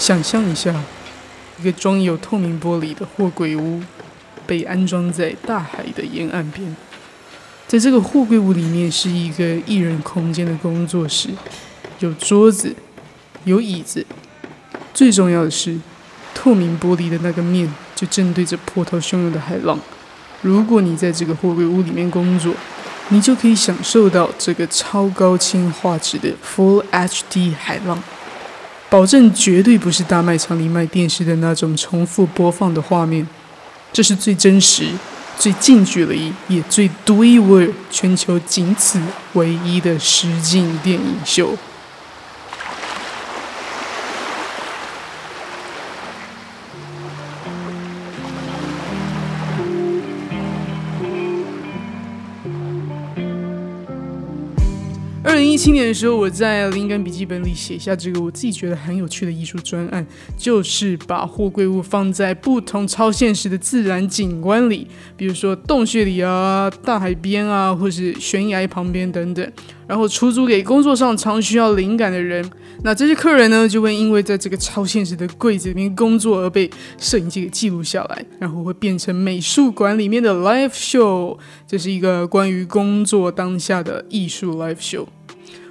想象一下，一个装有透明玻璃的货柜屋被安装在大海的沿岸边。在这个货柜屋里面是一个一人空间的工作室，有桌子，有椅子，最重要的是，透明玻璃的那个面就正对着波涛汹涌的海浪。如果你在这个货柜屋里面工作，你就可以享受到这个超高清画质的 Full HD 海浪。保证绝对不是大卖场里卖电视的那种重复播放的画面，这是最真实、最近距离也最独一无二、全球仅此唯一的实景电影秀。七年的时候，我在灵感笔记本里写下这个我自己觉得很有趣的艺术专案，就是把货柜物放在不同超现实的自然景观里，比如说洞穴里啊、大海边啊，或是悬崖旁边等等，然后出租给工作上常需要灵感的人。那这些客人呢，就会因为在这个超现实的柜子里面工作而被摄影机给记录下来，然后会变成美术馆里面的 live show。这是一个关于工作当下的艺术 live show。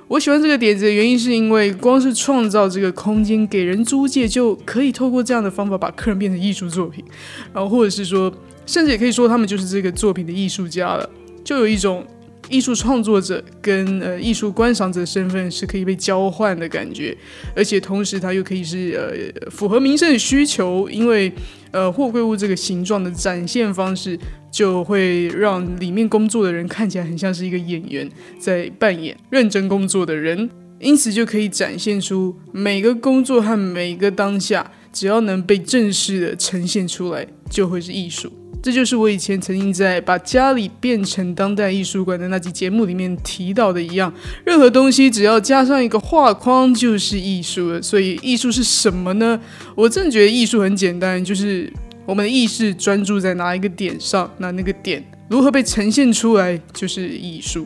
我喜欢这个点子的原因，是因为光是创造这个空间给人租借，就可以透过这样的方法把客人变成艺术作品，然后或者是说，甚至也可以说他们就是这个作品的艺术家了，就有一种。艺术创作者跟呃艺术观赏者的身份是可以被交换的感觉，而且同时它又可以是呃符合民生的需求，因为呃货柜物这个形状的展现方式就会让里面工作的人看起来很像是一个演员在扮演认真工作的人，因此就可以展现出每个工作和每个当下，只要能被正式的呈现出来，就会是艺术。这就是我以前曾经在把家里变成当代艺术馆的那集节目里面提到的一样，任何东西只要加上一个画框就是艺术了。所以艺术是什么呢？我真的觉得艺术很简单，就是我们的意识专注在哪一个点上，那那个点如何被呈现出来就是艺术。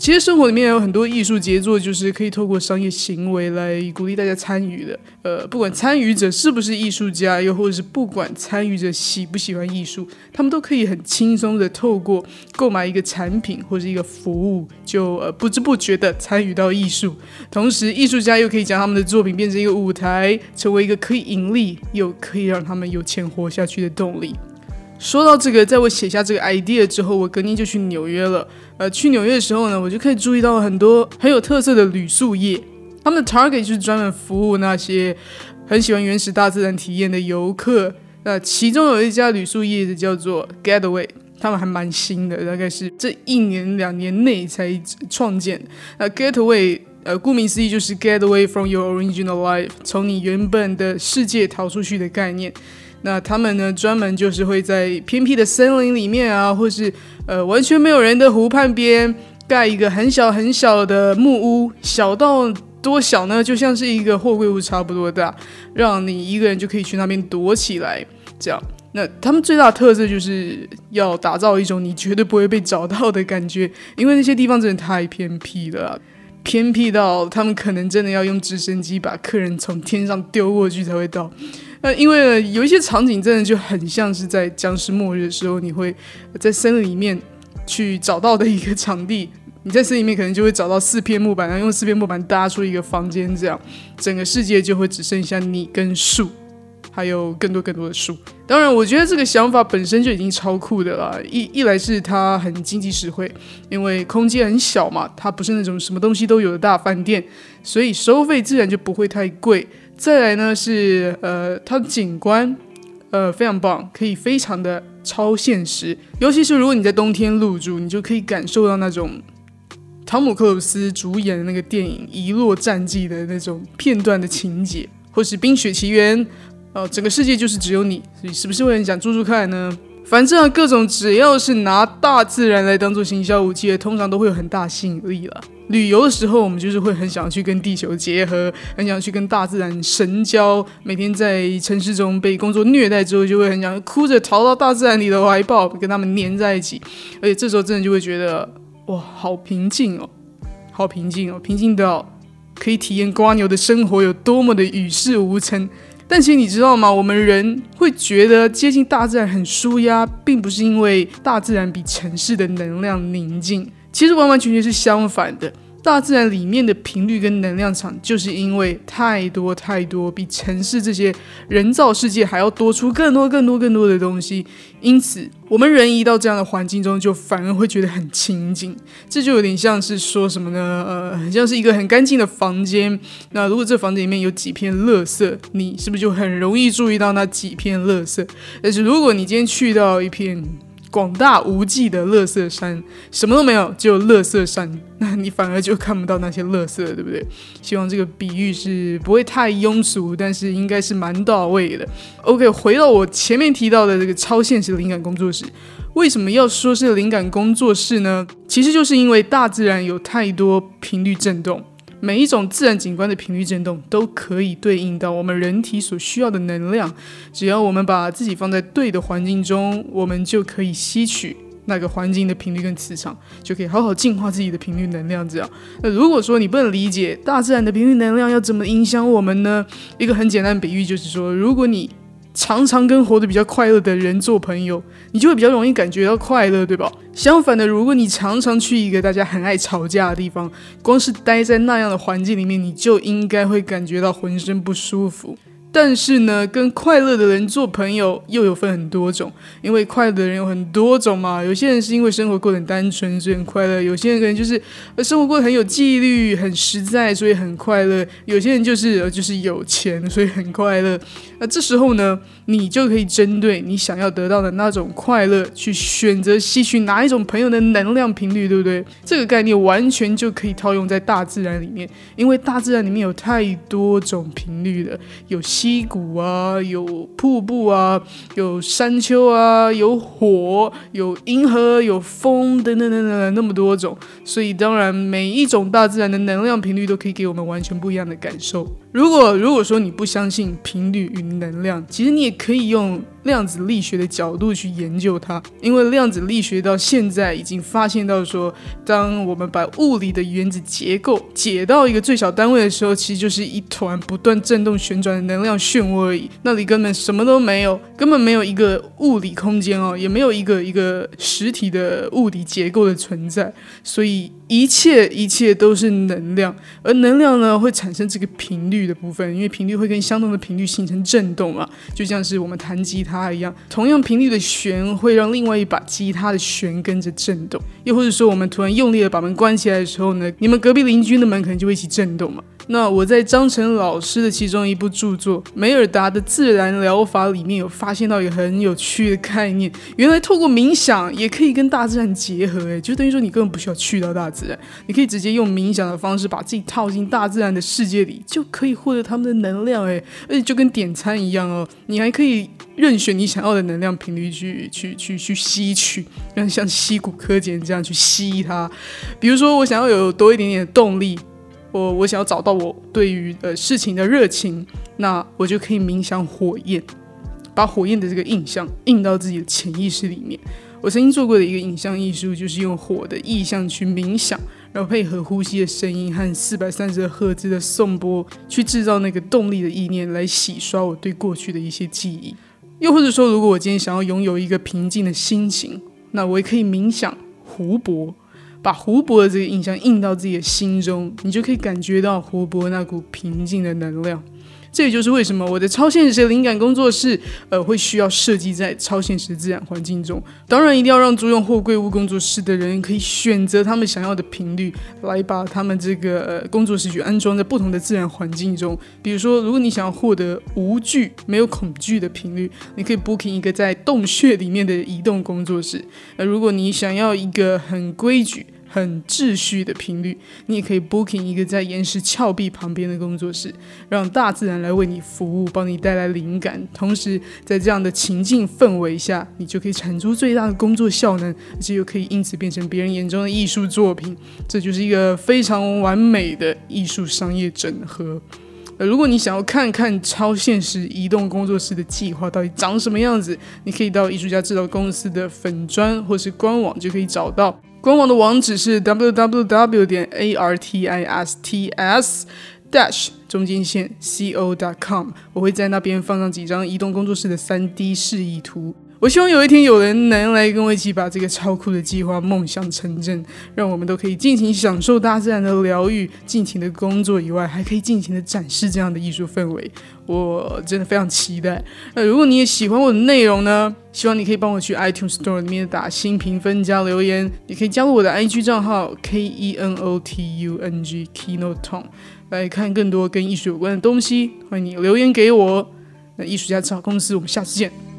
其实生活里面有很多艺术杰作，就是可以透过商业行为来鼓励大家参与的。呃，不管参与者是不是艺术家，又或者是不管参与者喜不喜欢艺术，他们都可以很轻松的透过购买一个产品或者一个服务，就呃不知不觉的参与到艺术。同时，艺术家又可以将他们的作品变成一个舞台，成为一个可以盈利又可以让他们有钱活下去的动力。说到这个，在我写下这个 idea 之后，我隔天就去纽约了。呃，去纽约的时候呢，我就可以注意到很多很有特色的旅宿业，他们的 target 就是专门服务那些很喜欢原始大自然体验的游客。那其中有一家旅宿业的叫做 Getaway，他们还蛮新的，大概是这一年两年内才创建。那 Getaway，呃，顾名思义就是 Get away from your original life，从你原本的世界逃出去的概念。那他们呢，专门就是会在偏僻的森林里面啊，或是呃完全没有人的湖畔边，盖一个很小很小的木屋，小到多小呢？就像是一个货柜屋差不多大，让你一个人就可以去那边躲起来。这样，那他们最大的特色就是要打造一种你绝对不会被找到的感觉，因为那些地方真的太偏僻了，偏僻到他们可能真的要用直升机把客人从天上丢过去才会到。呃，因为有一些场景真的就很像是在僵尸末日的时候，你会在森林里面去找到的一个场地。你在森林里面可能就会找到四片木板，然后用四片木板搭出一个房间，这样整个世界就会只剩下你跟树，还有更多更多的树。当然，我觉得这个想法本身就已经超酷的了。一一来是它很经济实惠，因为空间很小嘛，它不是那种什么东西都有的大饭店，所以收费自然就不会太贵。再来呢是呃，它的景观呃非常棒，可以非常的超现实。尤其是如果你在冬天入住，你就可以感受到那种汤姆克鲁斯主演的那个电影《遗落战记》的那种片段的情节，或是《冰雪奇缘》哦，整个世界就是只有你，你是不是会很想住住看呢？反正各种只要是拿大自然来当做行销武器的，通常都会有很大吸引力了。旅游的时候，我们就是会很想去跟地球结合，很想去跟大自然神交。每天在城市中被工作虐待之后，就会很想哭着逃到大自然里的怀抱，跟他们黏在一起。而且这时候真的就会觉得，哇，好平静哦，好平静哦，平静到可以体验瓜牛的生活有多么的与世无争。但其实你知道吗？我们人会觉得接近大自然很舒压，并不是因为大自然比城市的能量宁静，其实完完全全是相反的。大自然里面的频率跟能量场，就是因为太多太多，比城市这些人造世界还要多出更多更多更多的东西。因此，我们人一到这样的环境中，就反而会觉得很清静。这就有点像是说什么呢？呃，很像是一个很干净的房间。那如果这房间里面有几片垃圾，你是不是就很容易注意到那几片垃圾？但是如果你今天去到一片广大无际的乐色山，什么都没有，只有乐色山。那你反而就看不到那些乐色，对不对？希望这个比喻是不会太庸俗，但是应该是蛮到位的。OK，回到我前面提到的这个超现实灵感工作室，为什么要说是灵感工作室呢？其实就是因为大自然有太多频率震动。每一种自然景观的频率振动都可以对应到我们人体所需要的能量。只要我们把自己放在对的环境中，我们就可以吸取那个环境的频率跟磁场，就可以好好净化自己的频率能量。这样，那如果说你不能理解大自然的频率能量要怎么影响我们呢？一个很简单的比喻就是说，如果你常常跟活得比较快乐的人做朋友，你就会比较容易感觉到快乐，对吧？相反的，如果你常常去一个大家很爱吵架的地方，光是待在那样的环境里面，你就应该会感觉到浑身不舒服。但是呢，跟快乐的人做朋友又有分很多种，因为快乐的人有很多种嘛。有些人是因为生活过得很单纯，所以很快乐；有些人可能就是生活过得很有纪律、很实在，所以很快乐；有些人就是就是有钱，所以很快乐。那这时候呢，你就可以针对你想要得到的那种快乐，去选择吸取哪一种朋友的能量频率，对不对？这个概念完全就可以套用在大自然里面，因为大自然里面有太多种频率了，有。溪谷啊，有瀑布啊，有山丘啊，有火，有银河，有风，等等等等，那么多种。所以，当然，每一种大自然的能量频率都可以给我们完全不一样的感受。如果如果说你不相信频率与能量，其实你也可以用量子力学的角度去研究它。因为量子力学到现在已经发现到说，当我们把物理的原子结构解到一个最小单位的时候，其实就是一团不断振动旋转的能量漩涡而已。那里根本什么都没有，根本没有一个物理空间哦，也没有一个一个实体的物理结构的存在。所以一切一切都是能量，而能量呢会产生这个频率。的部分，因为频率会跟相同的频率形成震动嘛，就像是我们弹吉他它一样，同样频率的弦会让另外一把吉他的弦跟着震动，又或者说我们突然用力的把门关起来的时候呢，你们隔壁邻居的门可能就会一起震动嘛。那我在张晨老师的其中一部著作《梅尔达的自然疗法》里面有发现到一个很有趣的概念，原来透过冥想也可以跟大自然结合，诶，就等于说你根本不需要去到大自然，你可以直接用冥想的方式把自己套进大自然的世界里，就可以获得他们的能量，诶，而且就跟点餐一样哦，你还可以任选你想要的能量频率去去去去吸取，像像吸骨科碱这样去吸它，比如说我想要有多一点点的动力。我我想要找到我对于呃事情的热情，那我就可以冥想火焰，把火焰的这个印象印到自己的潜意识里面。我曾经做过的一个影像艺术，就是用火的意象去冥想，然后配合呼吸的声音和四百三十赫兹的颂钵，去制造那个动力的意念，来洗刷我对过去的一些记忆。又或者说，如果我今天想要拥有一个平静的心情，那我也可以冥想湖泊。把湖泊的这个印象印到自己的心中，你就可以感觉到湖泊那股平静的能量。这也就是为什么我的超现实灵感工作室，呃，会需要设计在超现实自然环境中。当然，一定要让租用货柜屋工作室的人可以选择他们想要的频率，来把他们这个呃工作室去安装在不同的自然环境中。比如说，如果你想要获得无惧、没有恐惧的频率，你可以 booking 一个在洞穴里面的移动工作室。那如果你想要一个很规矩，很秩序的频率，你也可以 booking 一个在岩石峭壁旁边的工作室，让大自然来为你服务，帮你带来灵感。同时，在这样的情境氛围下，你就可以产出最大的工作效能，而且又可以因此变成别人眼中的艺术作品。这就是一个非常完美的艺术商业整合。如果你想要看看超现实移动工作室的计划到底长什么样子，你可以到艺术家制造公司的粉砖或是官网就可以找到。官网的网址是 www 点 artists dash 中间线 co dot com，我会在那边放上几张移动工作室的三 D 示意图。我希望有一天有人能来跟我一起把这个超酷的计划梦想成真，让我们都可以尽情享受大自然的疗愈，尽情的工作以外，还可以尽情的展示这样的艺术氛围。我真的非常期待。那如果你也喜欢我的内容呢，希望你可以帮我去 iTunes Store 里面打新评分加留言，也可以加入我的 IG 账号 K E N O T U N G Kinoton 来看更多跟艺术有关的东西。欢迎你留言给我。那艺术家找公司，我们下次见。